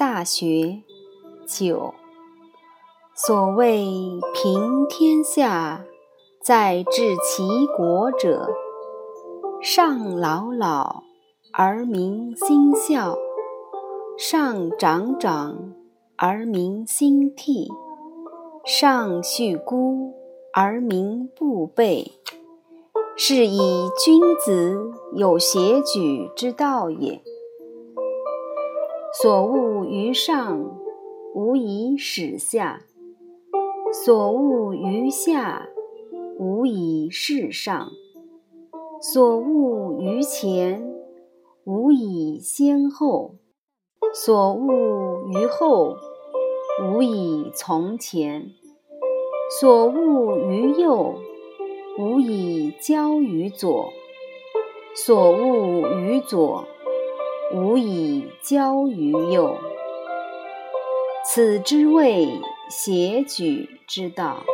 大学九。所谓平天下，在治其国者，上老老而民心孝，上长长而民心替，上恤孤而民不备，是以君子有协举之道也。所恶于上，无以始下。所恶于下，无以事上；所恶于前，无以先后；所恶于后，无以从前；所恶于右，无以交于左；所恶于左，无以教于幼。此之谓。邪举之道。